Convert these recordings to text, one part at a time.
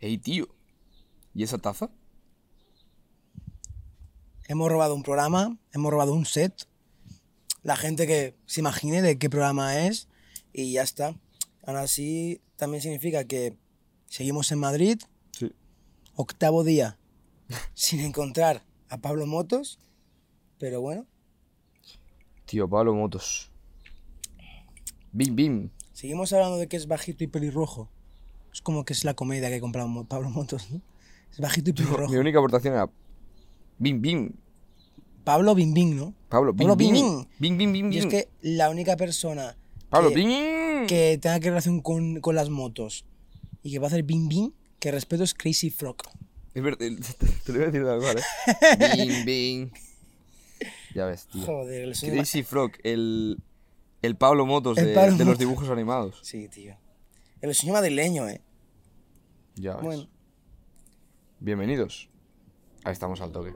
Ey, tío. ¿Y esa taza? Hemos robado un programa, hemos robado un set. La gente que se imagine de qué programa es y ya está. Aún así, también significa que seguimos en Madrid, Sí. octavo día sin encontrar a Pablo Motos, pero bueno, Tío, Pablo Motos. Bim, bim. seguimos hablando de que es bajito y pelirrojo. Es como que es la comedia que comprado Mo- Pablo Motos, ¿no? Es bajito y pelirrojo. Mi única aportación era. Bim, bim. Pablo Bim Bim, ¿no? Pablo, bim, Pablo bim. Bim Bim. Bim, bim, Y es que la única persona Pablo, que- bim. que tenga que relación con, con las motos y que va a hacer Bim Bim, que respeto es Crazy Frog. Es verdad, te, te lo voy a decir tal cual, ¿eh? Bim, bim. Ya ves, tío. Joder, el Crazy Frog, el. El Pablo Motos El de, Pablo de los dibujos animados. Sí, tío. El sueño madrileño, eh. Ya ves. Bueno, Bienvenidos. Ahí estamos al toque.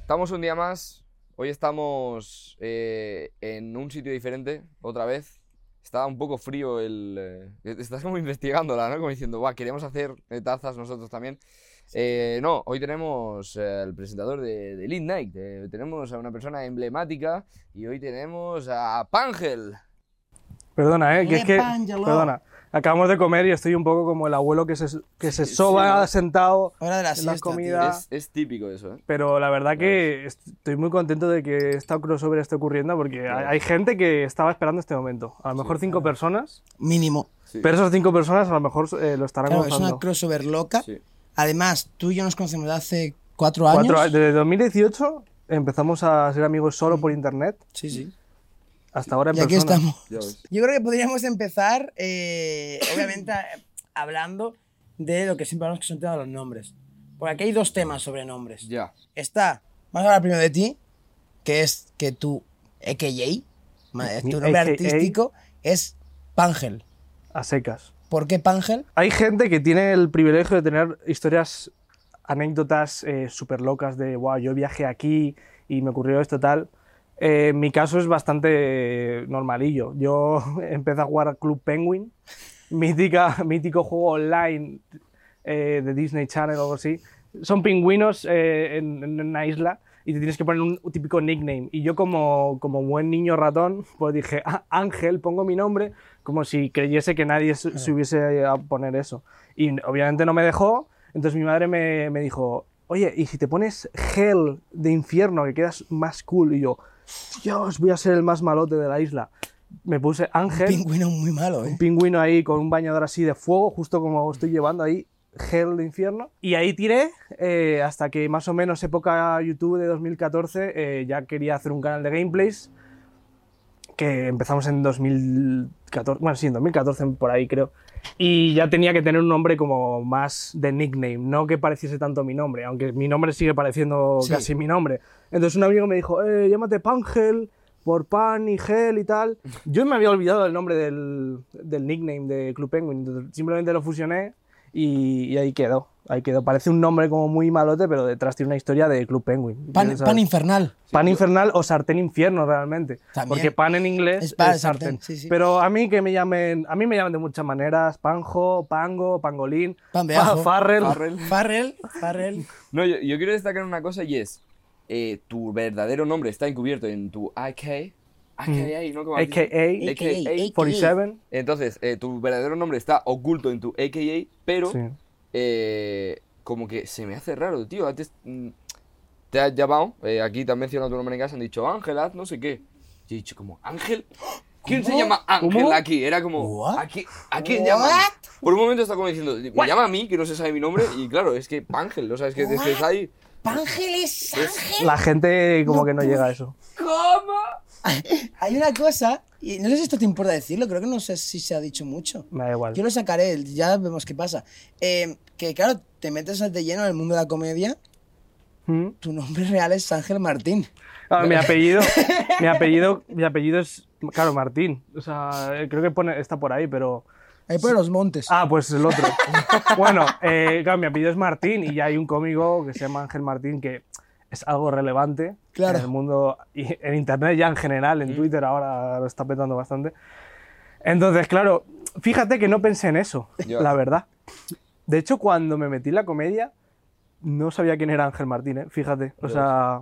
Estamos un día más. Hoy estamos eh, en un sitio diferente, otra vez. Está un poco frío el... eh, estás como investigándola, ¿no? Como diciendo, va, queremos hacer eh, tazas nosotros también. Eh, no, hoy tenemos al presentador de, de Lead Night. tenemos a una persona emblemática y hoy tenemos a Pangel. Perdona, ¿eh? Que es que, perdona, acabamos de comer y estoy un poco como el abuelo que se, que se Sí, soba sí. sentado hora de la en siesta, la comida. Es, es típico eso, ¿eh? Pero la verdad que estoy muy contento de que esta crossover esté ocurriendo porque hay, gente que estaba esperando este momento. A lo mejor cinco personas. Mínimo. Pero esas cinco personas a lo mejor eh, lo estarán Claro, es gozando. una crossover loca. Sí. Además, tú y yo nos conocemos de hace cuatro años. Cuatro desde 2018 empezamos a ser amigos solo por internet, Sí, sí. Hasta ahora en Y aquí persona. estamos. Yo creo que podríamos empezar, eh, obviamente, a- hablando de lo que siempre hablamos que son temas de los nombres. Porque aquí hay dos temas sobre nombres. Ya. Está, vamos a hablar primero de ti, que es que tu Mi tu nombre AKA. artístico, es Pangel. A secas. ¿Por qué Pangel? Hay gente que tiene el privilegio de tener historias, anécdotas súper locas de, wow, yo viajé aquí y me ocurrió esto tal. Eh, mi caso es bastante normalillo. Yo empecé a jugar a Club Penguin, mítica, mítico juego online eh, de Disney Channel o algo así. Son pingüinos eh, en, en una isla y te tienes que poner un, típico nickname. Y yo como, como buen niño ratón, pues dije, "Ah, Ángel, pongo mi nombre, como si creyese que nadie se, se hubiese a poner eso. Y obviamente no me dejó, entonces mi madre me, me dijo, oye, ¿y si te pones Hell de infierno, que quedas más cool? Y yo, Dios, voy a ser el más malote de la isla. Me puse Ángel, Pingüino muy malo, ¿eh? un pingüino ahí con un bañador así de fuego, justo como estoy llevando ahí, Hell de infierno. Y ahí tiré eh, hasta que más o menos época YouTube de 2014 eh, ya quería hacer un canal de gameplays que empezamos en 2014, bueno, sí, en 2014 por ahí creo. Y ya tenía que tener un nombre como más de nickname, no que pareciese tanto mi nombre, aunque mi nombre sigue pareciendo Sí. casi mi nombre. Entonces un amigo me dijo, eh, llámate Pangel, por pan y gel y tal. Yo me había olvidado el nombre del, del nickname de Club Penguin, simplemente lo fusioné y, y ahí quedó. Ahí quedó. Parece un nombre como muy malote, pero detrás tiene una historia de Club Penguin. Pan, pan infernal. Pan infernal o sartén infierno realmente. También. Porque pan en inglés Es es, pan, sartén. sartén, sí, sí. Pero a mí que me llamen, a mí me llaman de muchas maneras, panjo, pango, pangolín, Pan de ajo. farrell. Farrell. Farrell, Farrell. No, yo, yo quiero destacar una cosa y es, eh, tu verdadero nombre está encubierto en tu AK, AKA, ¿no? ¿Cómo has dicho? AKA, AKA. 47. Entonces, eh, tu verdadero nombre está oculto en tu AKA, pero Sí. Eh, como que se me hace raro, tío. Antes mm, te has llamado, eh, aquí te han mencionado tu nombre en casa, han dicho Ángel, haz no sé qué. Y he dicho como, ¿Ángel? ¿Quién se ¿Cómo? llama Ángel ¿Cómo? aquí? Era como, What? ¿a quién, a quién llaman? Por un momento está como diciendo, me llama a mí, que no se sabe mi nombre, y claro, es que Ángel, o sea, es que, es que está ahí. Pangel es Ángel. La gente como que no llega a eso. ¿Cómo? Hay una cosa, y no sé si esto te importa decirlo, creo que no sé si se ha dicho mucho. Me da igual. Yo lo sacaré, ya vemos qué pasa. Eh, que claro, te metes de lleno en el mundo de la comedia. ¿Mm? Tu nombre real es Ángel Martín. Ah, mi apellido, mi apellido, mi apellido es, claro, Martín. O sea, creo que pone, está por ahí, pero... Ahí por los montes. Ah, pues el otro. bueno, eh, claro, mi apellido es Martín y ya hay un cómico que se llama Ángel Martín que es algo relevante Claro. en el mundo, y en internet ya en general, en Twitter ahora lo está petando bastante. Entonces, claro, fíjate que no pensé en eso, Ya. la verdad. De hecho, cuando me metí en la comedia, no sabía quién era Ángel Martínez, fíjate. O sea,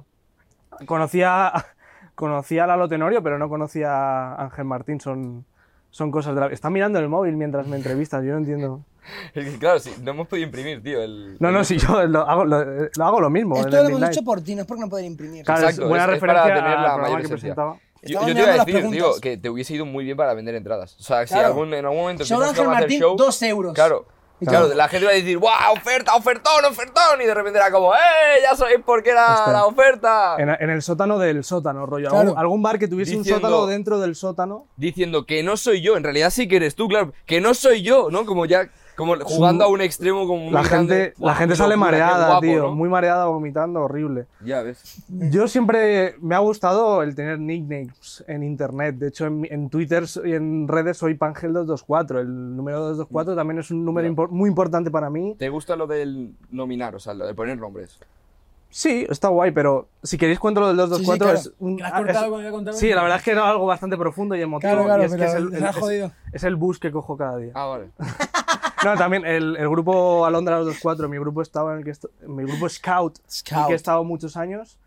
conocía, conocía a Lalo Tenorio, pero no conocía a Ángel Martín. Son, son cosas de la... Está mirando el móvil mientras me entrevistas, yo no entiendo. Es que, claro, sí, no hemos podido imprimir, tío. El, No, no, si yo lo hago lo, lo hago lo mismo. Esto el lo hemos Midnight. hecho por ti, no es porque no poder imprimir. Claro, Exacto, es buena es- es para referencia tener la mayor que presentaba. Yo, yo te iba a decir, digo, que te hubiese ido muy bien para vender entradas. O sea, si Claro. algún, en algún momento empiezas Ángel hacer Martín, show, dos euros. Claro. Claro. Claro, la gente va a decir, ¡guau! ¡Oferta, ofertón, ofertón! Y de repente era como, ¡eh! Ya sabéis por qué era Hostia. la oferta. En, en el sótano del sótano, rollo. Claro. Algún, algún bar que tuviese un sótano dentro del sótano. Diciendo que no soy yo, en realidad sí que eres tú, claro. Que no soy yo, ¿no? Como ya, como jugando a un extremo como muy La grande. gente, la Guau, gente sale locura, mareada, guapo, tío. ¿no? Muy mareada, vomitando, horrible. Ya ves. Yo siempre me ha gustado el tener nicknames en internet. De hecho, en, en Twitter y en redes soy Pangel224. El número 224 también es un número impor- muy importante para mí. ¿Te gusta lo del nominar, o sea, lo de poner nombres? Sí, está guay, pero si queréis cuento lo del 224 claro. es un... Que la has cortado es- Sí, la verdad es que era algo bastante profundo y emotivo. Claro, claro, y es que es el, el- es- es el bus que cojo cada día. Ah, vale. No, también el, el grupo Alondra 224, mi grupo estaba en el que mi grupo Scout, en el Scout. que he estado muchos años,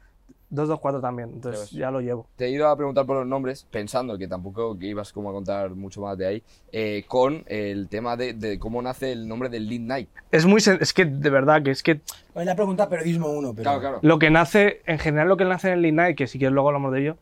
224 también, entonces ya lo llevo. Te he ido a preguntar por los nombres, pensando que tampoco que ibas como a contar mucho más de ahí, eh, con el tema de, de cómo nace el nombre del Lead Night. Es muy es que de verdad que es que Es la pregunta periodismo uno, pero... Claro, claro. lo que nace en general lo que nace en el Lead Night, que si quieres luego hablamos de ello,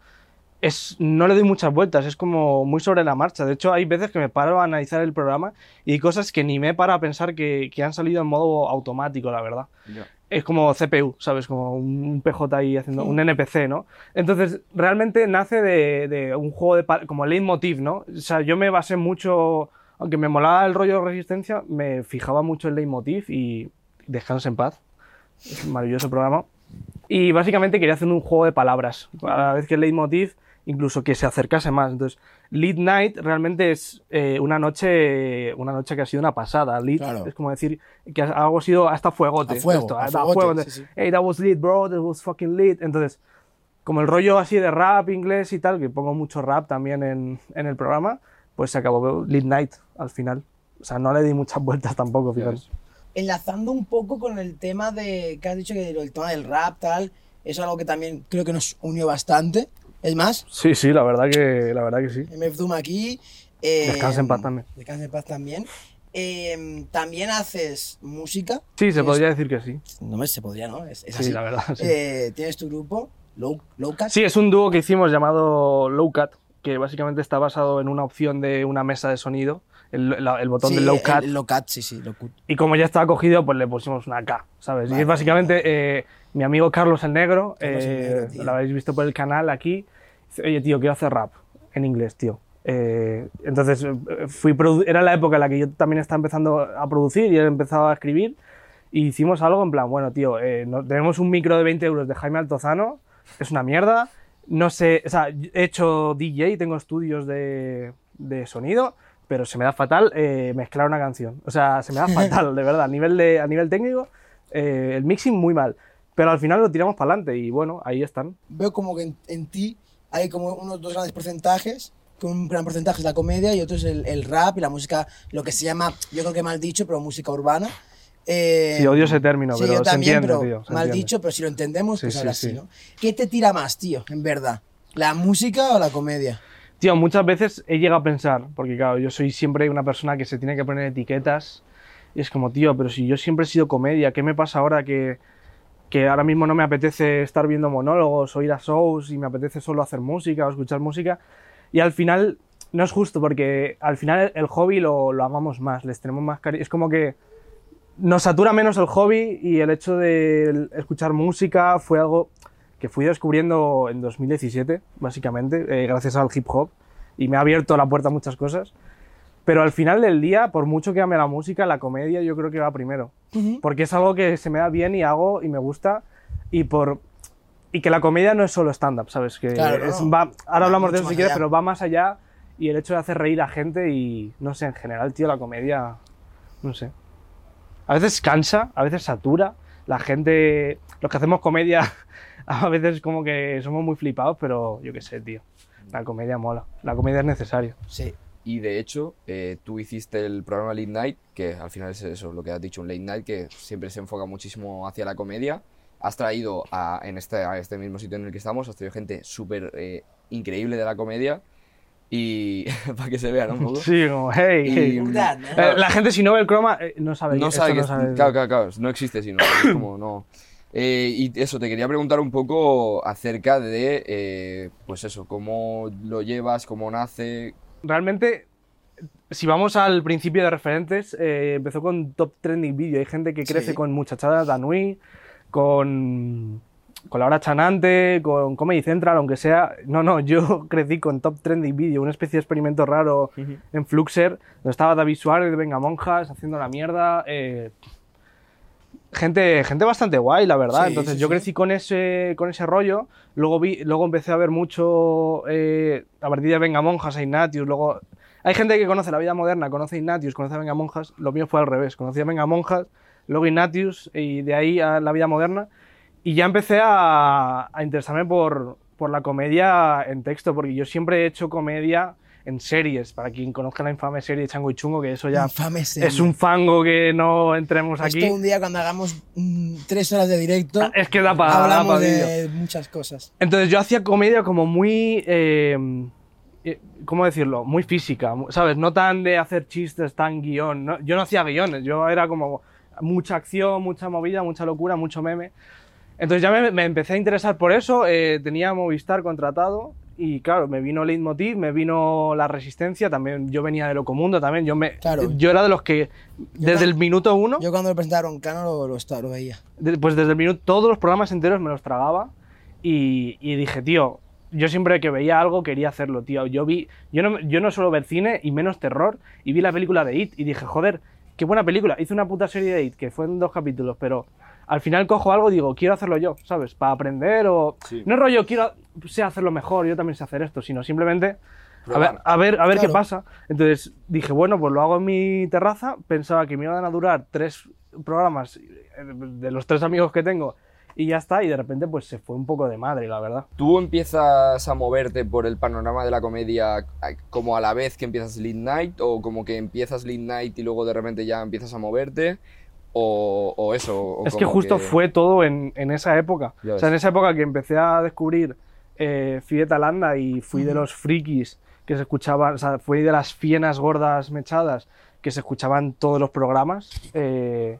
es no le doy muchas vueltas, es como muy sobre la marcha. De hecho, hay veces que me paro a analizar el programa y hay cosas que ni me para a pensar que, que han salido en modo automático, la verdad. Ya. es como CPU, ¿sabes? Como un PJ ahí haciendo un NPC, ¿no? Entonces, realmente nace de, de un juego de como leitmotiv, ¿no? O sea, yo me basé mucho, aunque me molaba el rollo de resistencia, me fijaba mucho en leitmotiv y Descansa en paz. Es un maravilloso programa. Y básicamente quería hacer un juego de palabras. A la vez que el leitmotiv, incluso que se acercase más. Entonces, Lead Night realmente es eh, una noche una noche que ha sido una pasada. Lead Claro. es como decir que algo ha sido hasta fuegote. A fuego, esto, a a fuegote, fuego. Entonces, sí, sí. Hey, that was lit, bro. That was fucking lit. Entonces, como el rollo así de rap inglés y tal, que pongo mucho rap también en, en el programa, pues se acabó Lead Night al final. O sea, no le di muchas vueltas tampoco, fíjate. Enlazando un poco con el tema de que has dicho que el tema del rap, tal, es algo que también creo que nos unió bastante. Es más, Sí, sí, la verdad que, la verdad que sí. MF Doom aquí. eh, Descansa en paz también. Descansa en paz también. Eh, también haces música. Sí, se podría decir que sí. No me se podría, ¿no? Es, es Sí, así. la verdad. Sí. Eh, tienes tu grupo, Low, Low Cat. Sí, es un dúo que hicimos llamado Low Cut, que básicamente está basado en una opción de una mesa de sonido, el, la- el botón Sí, de Low el- Cut. el Low Cat, sí, sí, Low Cut. Y como ya estaba cogido, pues le pusimos una K, ¿sabes? y es básicamente eh, mi amigo Carlos el Negro, Carlos el eh, Negro, tío. lo habéis visto por el canal aquí. Oye, tío, quiero hacer rap en inglés, tío. Eh, entonces, eh, fui era la época en la que yo también estaba empezando a producir y él empezaba a escribir. Y hicimos algo en plan, bueno, tío, eh, no- tenemos un micro de 20 euros de Jaime Altozano, es una mierda. No sé, o sea, he hecho DJ, tengo estudios de, de sonido, pero se me da fatal eh, mezclar una canción. O sea, se me da fatal, de verdad. A nivel, de, a nivel técnico, eh, el mixing muy mal. Pero al final lo tiramos para adelante y bueno, ahí están. Veo como que en, en ti hay como unos dos grandes porcentajes, que un gran porcentaje es la comedia y otro es el, el rap y la música, lo que se llama, yo creo que mal dicho, pero música urbana. Eh, Sí, odio ese término, sí, pero yo se también, entiende, pero tío, se mal entiende. dicho, pero si lo entendemos, Sí, pues sí, ahora sí. sí, ¿no? ¿Qué te tira más, tío, en verdad? ¿La música o la comedia? Tío, muchas veces he llegado a pensar, porque claro, yo soy siempre una persona que se tiene que poner etiquetas y es como, tío, pero si yo siempre he sido comedia, ¿qué me pasa ahora que, que ahora mismo no me apetece estar viendo monólogos o ir a shows y me apetece solo hacer música o escuchar música? Y al final no es justo porque al final el hobby lo, lo amamos más, les tenemos más cariño. Es como que nos satura menos el hobby y el hecho de escuchar música fue algo que fui descubriendo en 2017, básicamente, eh, gracias al hip hop, y me ha abierto la puerta a muchas cosas. Pero al final del día, por mucho que ame la música, la comedia yo creo que va primero. Porque es algo que se me da bien y hago y me gusta, y por y que la comedia no es solo stand-up, ¿sabes? Que Claro, es- no. va- ahora hablamos de eso si quieres, pero va más allá, y el hecho de hacer reír a gente y, no sé, en general, tío, la comedia, no sé. A veces cansa, a veces satura. La gente, los que hacemos comedia, a veces como que somos muy flipados, pero yo qué sé, tío. La comedia mola. La comedia es necesaria. Sí. Y de hecho, eh, tú hiciste el programa Late Night, que al final es eso, lo que has dicho, un Late Night que siempre se enfoca muchísimo hacia la comedia. Has traído a, en este, a este mismo sitio en el que estamos, has traído gente súper eh, increíble de la comedia. Y para que se vean un poco. Sí, como, hey, Y- hey. Verdad, ¿no? Eh, la gente si no ve el croma eh, no sabe No sabe que no sabe- claro, claro, claro, no existe sino es como no. Eh, y eso, te quería preguntar un poco acerca de, eh, pues eso, cómo lo llevas, cómo nace. Realmente, si vamos al principio de referentes, eh, empezó con Top Trending Video. Hay gente que crece Sí. con Muchachada Danui, con, con Laura Chanante, con Comedy Central, aunque sea. No, no, yo crecí con Top Trending Video, una especie de experimento raro en Fluxer, donde estaba David Suárez de Venga Monjas haciendo la mierda. eh, gente, gente bastante guay, la verdad. Sí, Entonces sí, yo sí. crecí con ese, con ese rollo. Luego, vi, luego empecé a ver mucho eh, a partir de Venga Monjas, a Ignatius. Luego, hay gente que conoce la vida moderna, conoce a Ignatius, conoce a Venga Monjas. Lo mío fue al revés. Conocí a Venga Monjas, luego Ignatius y de ahí a la vida moderna. Y ya empecé a, a interesarme por, por la comedia en texto, porque yo siempre he hecho comedia en series. Para quien conozca la infame serie Chango y Chungo, que eso ya Infame serie. es un fango que no entremos Esto aquí. un día cuando hagamos mm, tres horas de directo, Ah, Es que da para hablamos de muchas cosas. Entonces yo hacía comedia como muy... eh, eh, ¿Cómo decirlo? Muy física, ¿sabes? No tan de hacer chistes, tan guion. ¿no? Yo no hacía guiones, yo era como mucha acción, mucha movida, mucha locura, mucho meme. Entonces ya me, me empecé a interesar por eso, eh, tenía Movistar contratado y claro, me vino Leitmotiv, me vino La Resistencia, también yo venía de Locomundo también, yo, me, Claro. yo era de los que desde ta- el minuto uno... Yo cuando lo presentaron Cano lo, lo, lo veía. de- pues desde el minuto, todos los programas enteros me los tragaba y, y dije, tío, yo siempre que veía algo quería hacerlo, tío. Yo vi, yo no, yo no suelo ver cine y menos terror y vi la película de It y dije, joder, qué buena película. Hice una puta serie de It que fue en dos capítulos, pero al final cojo algo y digo, quiero hacerlo yo, ¿sabes? Para aprender o... Sí. No es rollo, quiero sé hacerlo mejor, yo también sé hacer esto, sino simplemente... A ver, a ver, a ver qué pasa. Entonces dije, bueno, pues lo hago en mi terraza. Pensaba que me iban a durar tres programas eh, de los tres amigos que tengo y ya está. Y de repente, pues se fue un poco de madre, la verdad. ¿Tú empiezas a moverte por el panorama de la comedia a- como a la vez que empiezas Lead Night o como que empiezas Lead Night y luego de repente ya empiezas a moverte? O, o eso. o es que justo fue todo en, en esa época. Ya O sea, en esa época que empecé a descubrir eh, Fieta Landa y fui de los frikis que se escuchaban, o sea, fui de las fienas gordas mechadas que se escuchaban todos los programas. eh,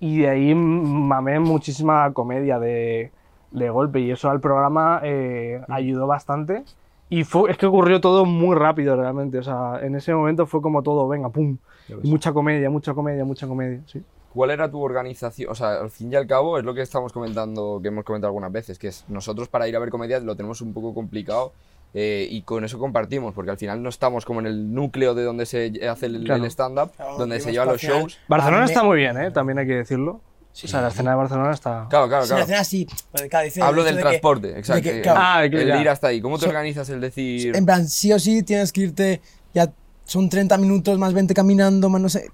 y de ahí mamé muchísima comedia de, de golpe y eso al programa eh, ayudó bastante. Y fue, es que ocurrió todo muy rápido realmente. O sea, en ese momento fue como todo, venga, pum. Mucha comedia, mucha comedia, mucha comedia. Sí. ¿Cuál era tu organización? O sea, al fin y al cabo es lo que estamos comentando, que hemos comentado algunas veces, que es nosotros para ir a ver comedia lo tenemos un poco complicado eh, y con eso compartimos, porque al final no estamos como en el núcleo de donde se hace el, Claro. el stand-up, Claro, donde se llevan los shows. Barcelona está muy bien, ¿eh? También hay que decirlo. Sí. O sea, la escena de Barcelona está... Claro, claro, Sí, la claro. escena sí, porque, claro, dice Hablo el del de que- transporte, exacto. que, eh, claro, Ah, que el ir hasta ahí. ¿Cómo te So- organizas el decir...? En plan, sí o sí tienes que irte, ya son 30 minutos más 20 caminando, más no sé.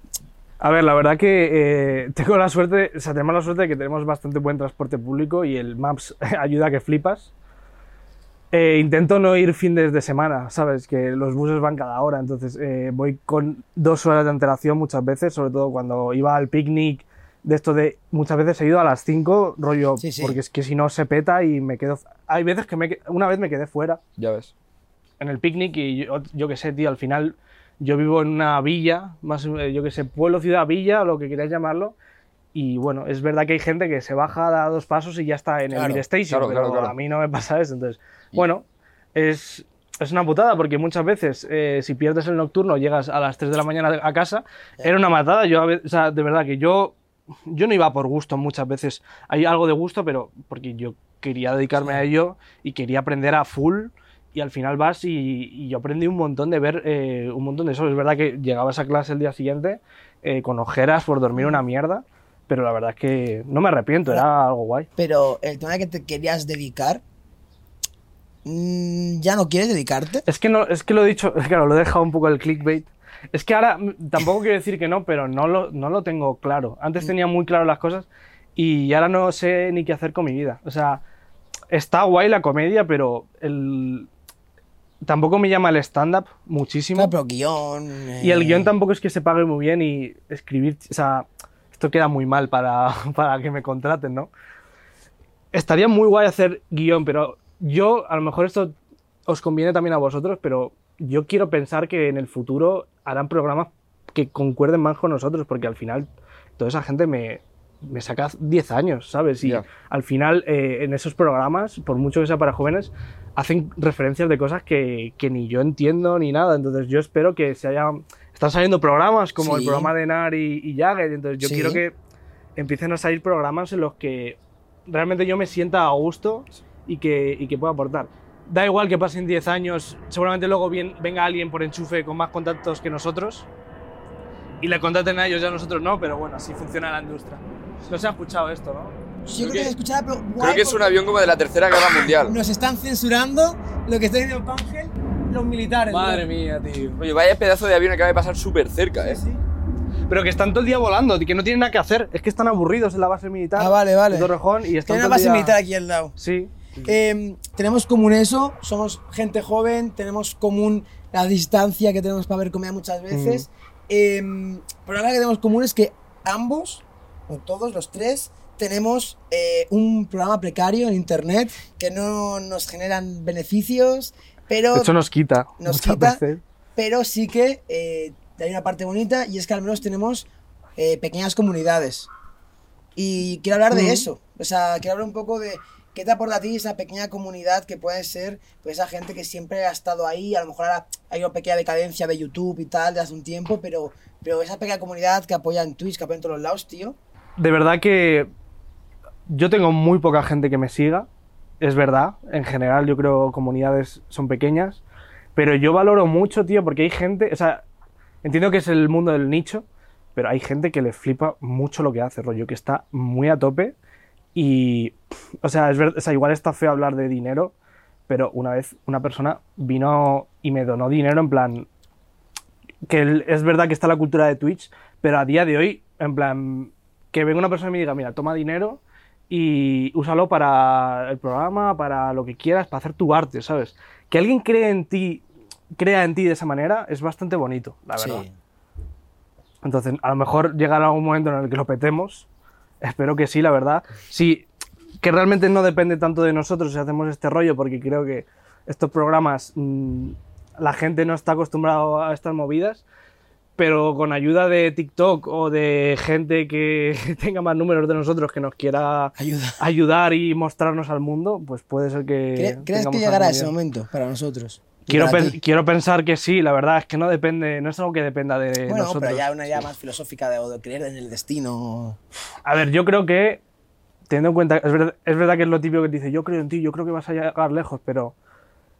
A ver, la verdad que eh, tengo la suerte, o sea, tenemos la suerte de que tenemos bastante buen transporte público y el Maps ayuda a que flipas. Eh, intento no ir fines de semana, ¿sabes? Que los buses van cada hora, entonces eh, voy con dos horas de antelación muchas veces, sobre todo cuando iba al picnic de esto de muchas veces he ido a las 5, rollo, Sí, sí. porque es que si no se peta y me quedo... Hay veces que me, una vez me quedé fuera Ya ves. en el picnic y yo, yo qué sé, tío, al final yo vivo en una villa, más eh, yo qué sé, pueblo, ciudad, villa, lo que queráis llamarlo. Y bueno, es verdad que hay gente que se baja, da dos pasos y ya está en Claro, el Beer Station, claro, pero claro, a mí no me pasa eso. Entonces, Y- bueno, es, es una putada porque muchas veces eh, si pierdes el nocturno llegas a las 3 de la mañana a casa, era una matada. Yo, o sea, de verdad que yo, yo no iba por gusto muchas veces. Hay algo de gusto, pero porque yo quería dedicarme a ello y quería aprender a full. Y al final vas y, y yo aprendí un montón de ver eh, un montón de eso. Es verdad que llegabas a clase el día siguiente eh, con ojeras por dormir una mierda, pero la verdad es que no me arrepiento, era algo guay. Pero el tema de que te querías dedicar, mm, ¿ya no quieres dedicarte? Es que no, es que lo he dicho, claro, lo he dejado un poco el clickbait. Es que ahora mm, tampoco quiero decir que no, pero no lo, no lo tengo claro. Antes tenía muy claro las cosas y ahora no sé ni qué hacer con mi vida. O sea, está guay la comedia, pero el, tampoco me llama el stand-up muchísimo. Claro, pero guion. Y el eh, guion tampoco es que se pague muy bien y escribir, o sea, esto queda muy mal para, para que me contraten, ¿no? Estaría muy guay hacer guion, pero yo, a lo mejor esto os conviene también a vosotros, pero yo quiero pensar que en el futuro harán programas que concuerden más con nosotros, porque al final toda esa gente me, me saca 10 años, ¿sabes? Y Ya. al final eh, en esos programas, por mucho que sea para jóvenes, hacen referencias de cosas que, que ni yo entiendo ni nada. Entonces yo espero que se haya... Están saliendo programas como el programa de Nar y, y Jagger, entonces yo Sí. quiero que empiecen a salir programas en los que realmente yo me sienta a gusto y que, y que pueda aportar. Da igual que pasen 10 años, seguramente luego bien- venga alguien por enchufe con más contactos que nosotros y le contraten a ellos y a nosotros no, pero bueno, así funciona la industria. No se ha escuchado esto, ¿no? Sí, yo creo Creo que, que- escuchaba, pero guay, Creo que es un avión como de la Tercera Guerra Mundial. Nos están censurando lo que está diciendo Pángel, los militares. Madre ¿no? mía, tío. Oye, vaya pedazo de avión acaba de pasar súper cerca, ¿eh? Sí, sí. Pero que están todo el día volando, que no tienen nada que hacer. Es que están aburridos en la base militar. Ah, vale, vale. de Torrejón y Que están todo una base día- militar aquí al lado. Sí. Eh, tenemos común eso, somos gente joven, tenemos común la distancia que tenemos para ver comida muchas veces. Eh, pero algo que tenemos común es que ambos, o todos los tres, tenemos eh, un programa precario en internet que no nos generan beneficios, pero, hecho nos quita. Nos quita. veces. pero sí que eh, hay una parte bonita y es que al menos tenemos eh, pequeñas comunidades. Y quiero hablar de eso. O sea, quiero hablar un poco de qué te aporta a ti esa pequeña comunidad que puede ser pues esa gente que siempre ha estado ahí. A lo mejor ahora hay una pequeña decadencia de YouTube y tal de hace un tiempo, pero, pero esa pequeña comunidad que apoya en Twitch, que apoya en todos los lados, tío. De verdad que yo tengo muy poca gente que me siga. Es verdad. En general yo creo comunidades son pequeñas. Pero yo valoro mucho, tío, porque hay gente... O sea, entiendo que es el mundo del nicho, pero hay gente que le flipa mucho lo que hace, rollo, que está muy a tope. Y, o sea, es o sea, igual está feo hablar de dinero, pero una vez una persona vino y me donó dinero en plan, que es verdad que está la cultura de Twitch, pero a día de hoy, en plan, que venga una persona y me diga, mira, toma dinero y úsalo para el programa, para lo que quieras, para hacer tu arte, ¿sabes? Que alguien cree en ti, crea en ti de esa manera, es bastante bonito, la verdad. Sí. Entonces, a lo mejor llegará algún momento en el que lo petemos. Espero que sí, la verdad. Sí, que realmente no depende tanto de nosotros si hacemos este rollo, porque creo que estos programas mm, la gente no está acostumbrada a estas movidas, pero con ayuda de TikTok o de gente que tenga más números de nosotros que nos quiera Ayuda. ayudar y mostrarnos al mundo, pues puede ser que... ¿Cre- ¿Crees que llegará ese momento para nosotros? Quiero, quiero pensar que sí, la verdad es que no depende, no es algo que dependa de Bueno, nosotros. pero ya una idea más filosófica de, creer en el destino. A ver, yo creo que, teniendo en cuenta, es verdad, es verdad que es lo típico que te dice, yo creo en ti, yo creo que vas a llegar lejos, pero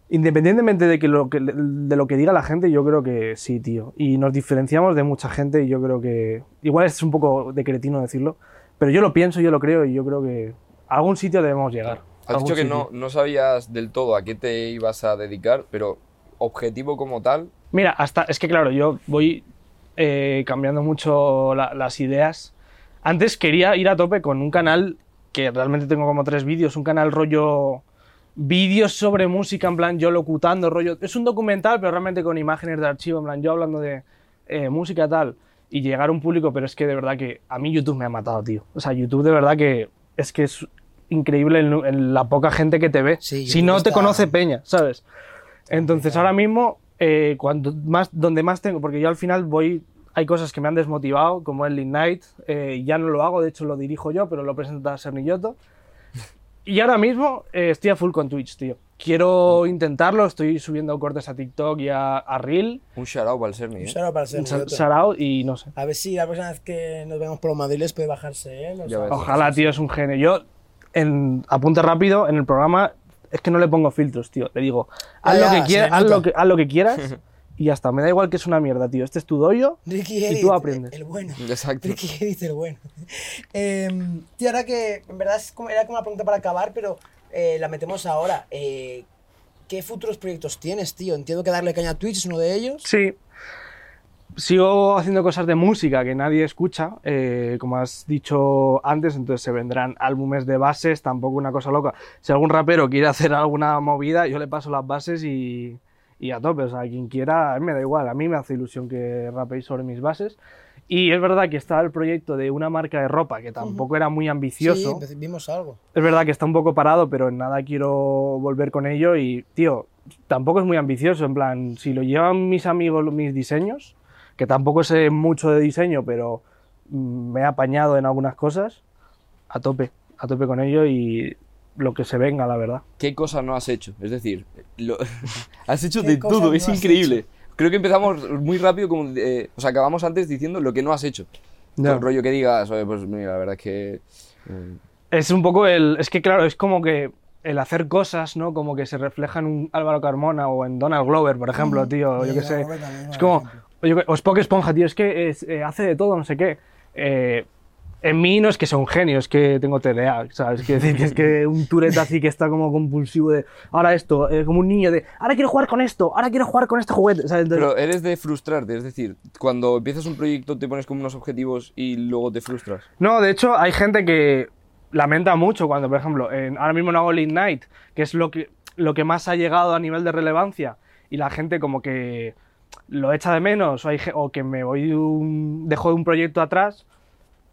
independientemente de, que lo que, de lo que diga la gente, yo creo que sí, tío. Y nos diferenciamos de mucha gente y yo creo que, igual es un poco de cretino decirlo, pero yo lo pienso, yo lo creo y yo creo que a algún sitio debemos llegar. Has dicho que no, no sabías del todo a qué te ibas a dedicar, pero objetivo como tal, Mira, hasta, es que claro, yo voy eh, cambiando mucho la- las ideas. Antes quería ir a tope con un canal que realmente tengo como tres vídeos, un canal rollo vídeos sobre música, en plan yo locutando, rollo... Es un documental, pero realmente con imágenes de archivo, en plan yo hablando de eh, música tal, y llegar a un público, pero es que de verdad que a mí YouTube me ha matado, tío. O sea, YouTube de verdad que es que es increíble el la poca gente que te ve. Sí, si no te conoce Peña, ¿sabes? Entonces ahora mismo, eh, cuando más, donde más tengo, porque yo al final voy, hay cosas que me han desmotivado, como el Ignite, eh, ya no lo hago, de hecho lo dirijo yo, pero lo presenta Sernilloto. Y ahora mismo eh, estoy a full con Twitch, tío. Quiero intentarlo, estoy subiendo cortes a TikTok y a, a Reel, un shoutout para el Sermi, ¿eh? Solo para ser Sa- nosotros. Sarao y no sé. A ver si la próxima vez que nos vemos por los madriles puede bajarse, ¿eh? Ojalá, tío, es un genio. Yo, en apunte rápido, en el programa, es que no le pongo filtros, tío. Le digo, haz, Ah, lo, ya, que haz, lo que, haz lo que quieras y ya está. Me da igual que es una mierda, tío. Este es tu doyo Ricky y tú aprendes. el bueno. Exacto. Ricky Edit, el bueno. Eh, tío, ahora que en verdad es como, era como una pregunta para acabar, pero eh, la metemos ahora. Eh, ¿Qué futuros proyectos tienes, tío? Entiendo que darle caña a Twitch es uno de ellos. Sí. Sigo haciendo cosas de música que nadie escucha, eh, como has dicho antes, entonces se vendrán álbumes de bases, tampoco una cosa loca. Si algún rapero quiere hacer alguna movida, yo le paso las bases y, y a tope, o sea, quien quiera, me da igual, a mí me hace ilusión que rapéis sobre mis bases. Y es verdad que está el proyecto de una marca de ropa que tampoco era muy ambicioso. Sí, vimos algo. Es verdad que está un poco parado, pero en nada quiero volver con ello y, tío, tampoco es muy ambicioso, en plan, si lo llevan mis amigos mis diseños, que tampoco sé mucho de diseño, pero me he apañado en algunas cosas, a tope, a tope con ello y lo que se venga, la verdad. ¿Qué cosa no has hecho? Es decir, lo- has hecho ¿Qué de todo, no es increíble. Creo que empezamos muy rápido, como, eh, o sea, acabamos antes diciendo lo que no has hecho. Ya. El rollo que digas, oye, pues mira, la verdad es que... eh, Es un poco el. Es que, claro, es como que el hacer cosas, ¿no? Como que se refleja en un Álvaro Carmona o en Donald Glover, por ejemplo, tío. Yo qué sé. También, Es como. oye, o Spock Esponja, tío, es que es- eh, hace de todo, no sé qué. Eh, en mí no es que sea un genio, es que tengo TDA, ¿sabes? Decir que es que un Tourette así que está como compulsivo de ahora esto, eh, como un niño de ahora quiero jugar con esto, ahora quiero jugar con este juguete, ¿sabes? Entonces- Pero eres de frustrarte, es decir, cuando empiezas un proyecto te pones como unos objetivos y luego te frustras. No, de hecho, hay gente que lamenta mucho cuando, por ejemplo, en- ahora mismo no hago League Night, que es lo que, lo que más ha llegado a nivel de relevancia, y la gente como que lo echa de menos, o, hay o que me voy de un, dejo de un proyecto atrás.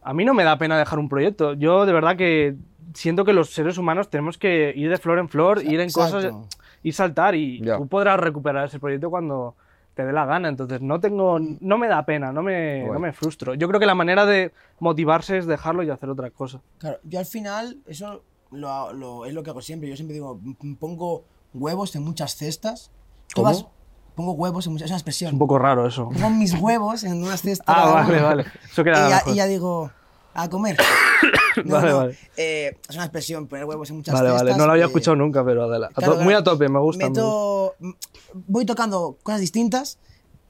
A mí no me da pena dejar un proyecto. Yo de verdad que siento que los seres humanos tenemos que ir de flor en flor, ir en Exacto. cosas, ir saltar, y tú podrás recuperar ese proyecto cuando te dé la gana. Entonces no tengo, no me da pena, no me, no me frustro. Yo creo que la manera de motivarse es dejarlo y hacer otra cosa. Claro, yo al final, eso lo, lo- es lo que hago siempre. Yo siempre digo, pongo huevos en muchas cestas. ¿Cómo? Todas, pongo huevos en muchas, es una expresión. Es un poco raro eso. Pongo mis huevos en unas cestas. Ah, vale, vale. Eso Y queda ya, mejor. y ya digo, a comer. No, Vale, no, vale. eh, es una expresión, poner huevos en muchas Vale, cestas. vale. No lo había eh, escuchado nunca, pero adela- a claro, muy a tope, me gusta. me gusta. meto- voy tocando cosas distintas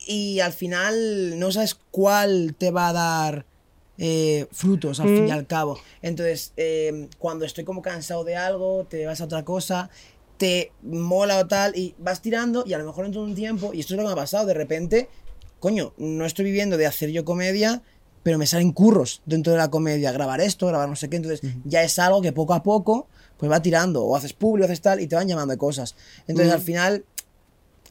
y al final no sabes cuál te va a dar eh, frutos al fin y Mm. al cabo. Entonces, eh, cuando estoy como cansado de algo, te vas a otra cosa, te mola o tal y vas tirando y a lo mejor dentro de un tiempo, y esto es lo que me ha pasado, de repente, coño, no estoy viviendo de hacer yo comedia, pero me salen curros dentro de la comedia, grabar esto, grabar no sé qué, entonces ya es algo que poco a poco pues va tirando, o haces público, haces tal, y te van llamando de cosas. Entonces al final,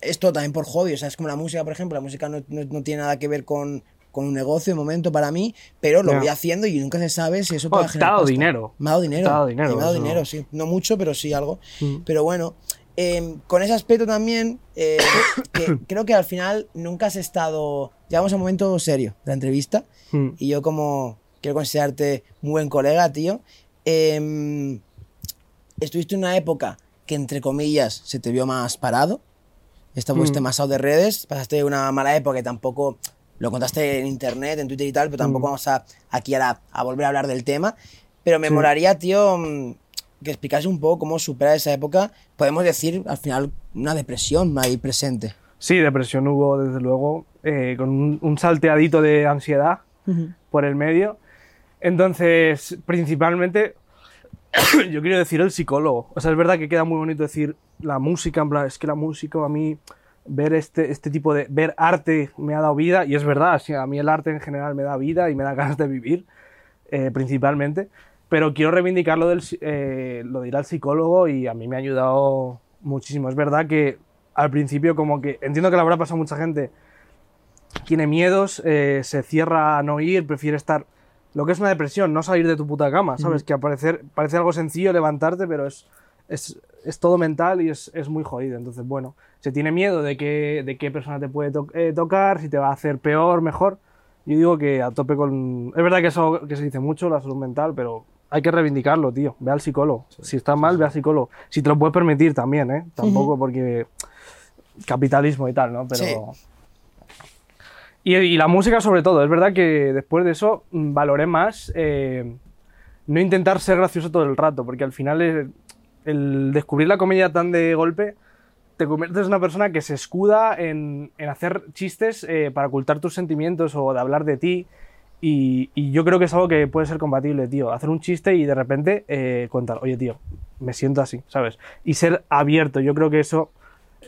esto también por hobby, o sea, es como la música, por ejemplo, la música no, no- no tiene nada que ver con, con un negocio de momento para mí, pero lo Ya. voy haciendo y nunca se sabe si eso Oh, puede te ha generar dado dinero. Me ha dado dinero. Ha dado dinero, me ha dado eso. dinero, sí. No mucho, pero sí algo. Mm. Pero bueno, eh, con ese aspecto también, eh, que creo que al final nunca has estado. Llegamos a un momento serio de la entrevista. Mm. Y yo, como quiero considerarte muy buen colega, tío. em, estuviste en una época que, entre comillas, se te vio más parado. Estuviste Mm. más out de redes. Pasaste una mala época y tampoco. Lo contaste en internet, en Twitter y tal, pero tampoco Mm. vamos a, aquí ahora a volver a hablar del tema. Pero me Sí. molaría, tío, mm, que explicase un poco cómo superar esa época. Podemos decir, al final, una depresión ahí presente. Sí, depresión hubo, desde luego, eh, con un, un salteadito de ansiedad por el medio. Entonces, principalmente, yo quiero decir el psicólogo. O sea, es verdad que queda muy bonito decir la música, en plan, es que la música a mí, ver este, este tipo de, ver arte me ha dado vida, y es verdad, sí, a mí el arte en general me da vida y me da ganas de vivir, eh, principalmente. Pero quiero reivindicar lo, del, eh, lo de ir al psicólogo y a mí me ha ayudado muchísimo. Es verdad que al principio como que, entiendo que le habrá pasado a mucha gente, tiene miedos, eh, se cierra a no ir, prefiere estar... Lo que es una depresión, no salir de tu puta cama, ¿sabes? Que aparecer, parece algo sencillo levantarte, pero es, es, es todo mental y es, es muy jodido. Entonces, bueno, se tiene miedo de, que, de qué persona te puede to- eh, tocar, si te va a hacer peor, mejor. Yo digo que a tope con... Es verdad que eso que se dice mucho, la salud mental, pero hay que reivindicarlo, tío. Ve al psicólogo. si estás mal, ve al psicólogo. Si te lo puedes permitir también, ¿eh? Tampoco porque... Capitalismo y tal, ¿no? Pero... Sí. Y, y la música sobre todo, es verdad que después de eso mm, valoré más eh, no intentar ser gracioso todo el rato, porque al final el, el descubrir la comedia tan de golpe te conviertes en una persona que se escuda en, en hacer chistes eh, para ocultar tus sentimientos o de hablar de ti. Y, y yo creo que es algo que puede ser compatible, tío. Hacer un chiste y de repente eh, contar, oye, tío, me siento así, ¿sabes? Y ser abierto, yo creo que eso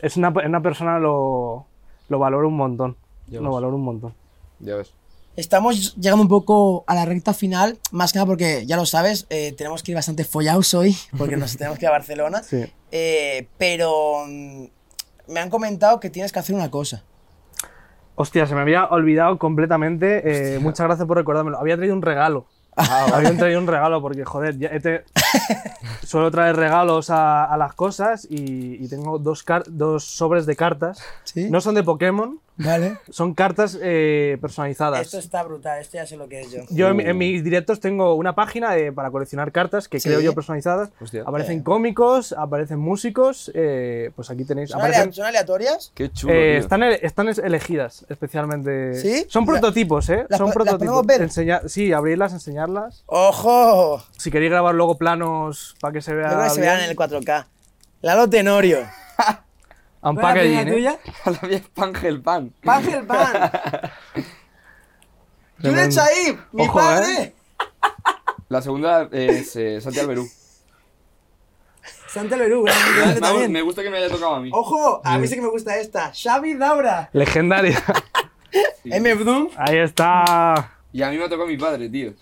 es una, una persona lo, lo valora un montón. Ya Lo ves. valora un montón. Ya ves. Estamos llegando un poco a la recta final, más que nada porque, ya lo sabes, eh, tenemos que ir bastante follados hoy, porque nos tenemos que ir a Barcelona. Sí. Eh, pero mm, me han comentado que tienes que hacer una cosa. Hostia, se me había olvidado completamente. eh, muchas gracias por recordármelo. Había traído un regalo. Había traído un regalo porque, joder, ya te- suelo traer regalos a, a las cosas y, y tengo dos, car- dos sobres de cartas. ¿Sí? No son de Pokémon, Vale. son cartas eh, personalizadas. Esto está brutal, esto ya sé lo que es yo. Yo en, en mis directos tengo una página de- para coleccionar cartas que Sí. creo yo personalizadas. Hostia. Aparecen Eh. cómicos, aparecen músicos. eh, pues aquí tenéis. ¿Son, Aparecen, son aleatorias? Qué chulo, eh, están, están es- elegidas especialmente. ¿Sí? Son prototipos, ¿eh? ¿las Son po- las prototipos. podemos ver? Enseña- sí, abrirlas, enseñarlas. ¡Ojo! Si queréis grabar luego planos para que se vea. Yo creo que se verán en el 4K. Lalo Tenorio. A un ¿Cuál es la packaging, ¿eh? tuya? La mía es Pangel Pan. Ángel Pan. Mi Ojo, padre. ¿eh? La segunda es eh, Santi Alberú. Santa Lerú, gran- grande Me, también. me gusta que me haya tocado a mí. Ojo, a mí sí que me gusta esta. Xavi Daura. Legendaria. M. Bdum. Ahí está. Y a mí me ha tocado mi padre, tío.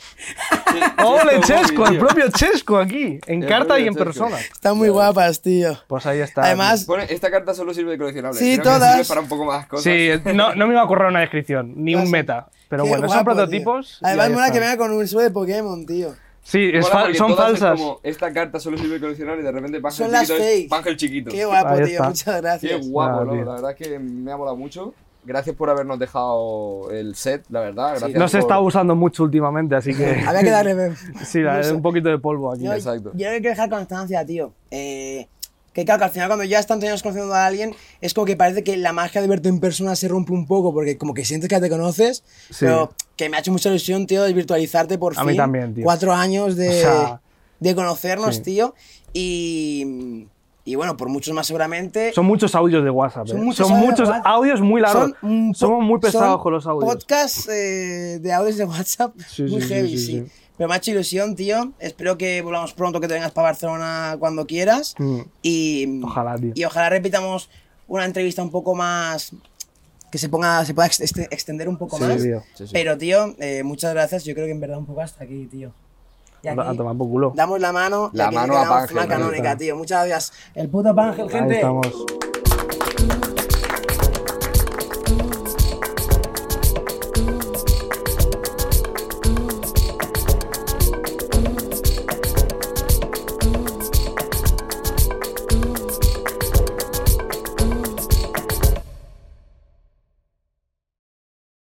¡Ole, Chesco El tío. propio Chesco aquí. En El carta y en Chesco. persona. Están muy guapas, tío. Pues ahí está. Además, Pone, esta carta solo sirve de coleccionable. Sí, Creo que todas. sirve para un poco más cosas. Sí, no, no me iba a correr una descripción, ni un meta. Pero qué bueno, son guapo, prototipos. tío. Además, mola que venga con un suelo de Pokémon, tío. Sí, es Mola fa- porque son todas es falsas. como, esta carta solo sirve de coleccionable y de repente Pangel Son las chiquito fake. es Pangel chiquito. Qué guapo, tío. Muchas Qué gracias. guapo, Ah, ¿no? La verdad es que me ha molado mucho. Gracias por habernos dejado el set, la verdad. Gracias No se por- está usando mucho últimamente, así que. Había que darle. Sí, la- no un poquito de polvo aquí. Yo, Exacto. yo hay que dejar constancia, tío. Eh, que claro, que al final cuando ya están años conociendo a alguien, es como que parece que la magia de verte en persona se rompe un poco, porque como que sientes que ya te conoces, Sí. pero que me ha hecho mucha ilusión, tío, de virtualizarte por A fin. mí también, tío. Cuatro años de, O sea, de conocernos, sí. tío. Y bueno, por muchos más seguramente. Son muchos audios de WhatsApp. Son ¿eh? muchos Son audios muchos WhatsApp. audios muy largos. Somos muy pesados son con los audios. Podcasts eh, de audios de WhatsApp Sí, muy sí, heavy, sí, sí, sí. Pero me ha hecho ilusión, tío. Espero que volvamos pronto, que te vengas para Barcelona cuando quieras. Mm. Y, Ojalá, tío. y ojalá repitamos una entrevista un poco más. que se ponga se pueda ex- este- extender un poco Sí, más. tío. Sí, sí. Pero, tío, eh, muchas gracias. Yo creo que en verdad un poco hasta aquí, tío. Y A aquí tomar por culo. damos la mano. y La aquí mano se a canónica, tío. Muchas gracias. El puto Pangel, Ahí gente. estamos.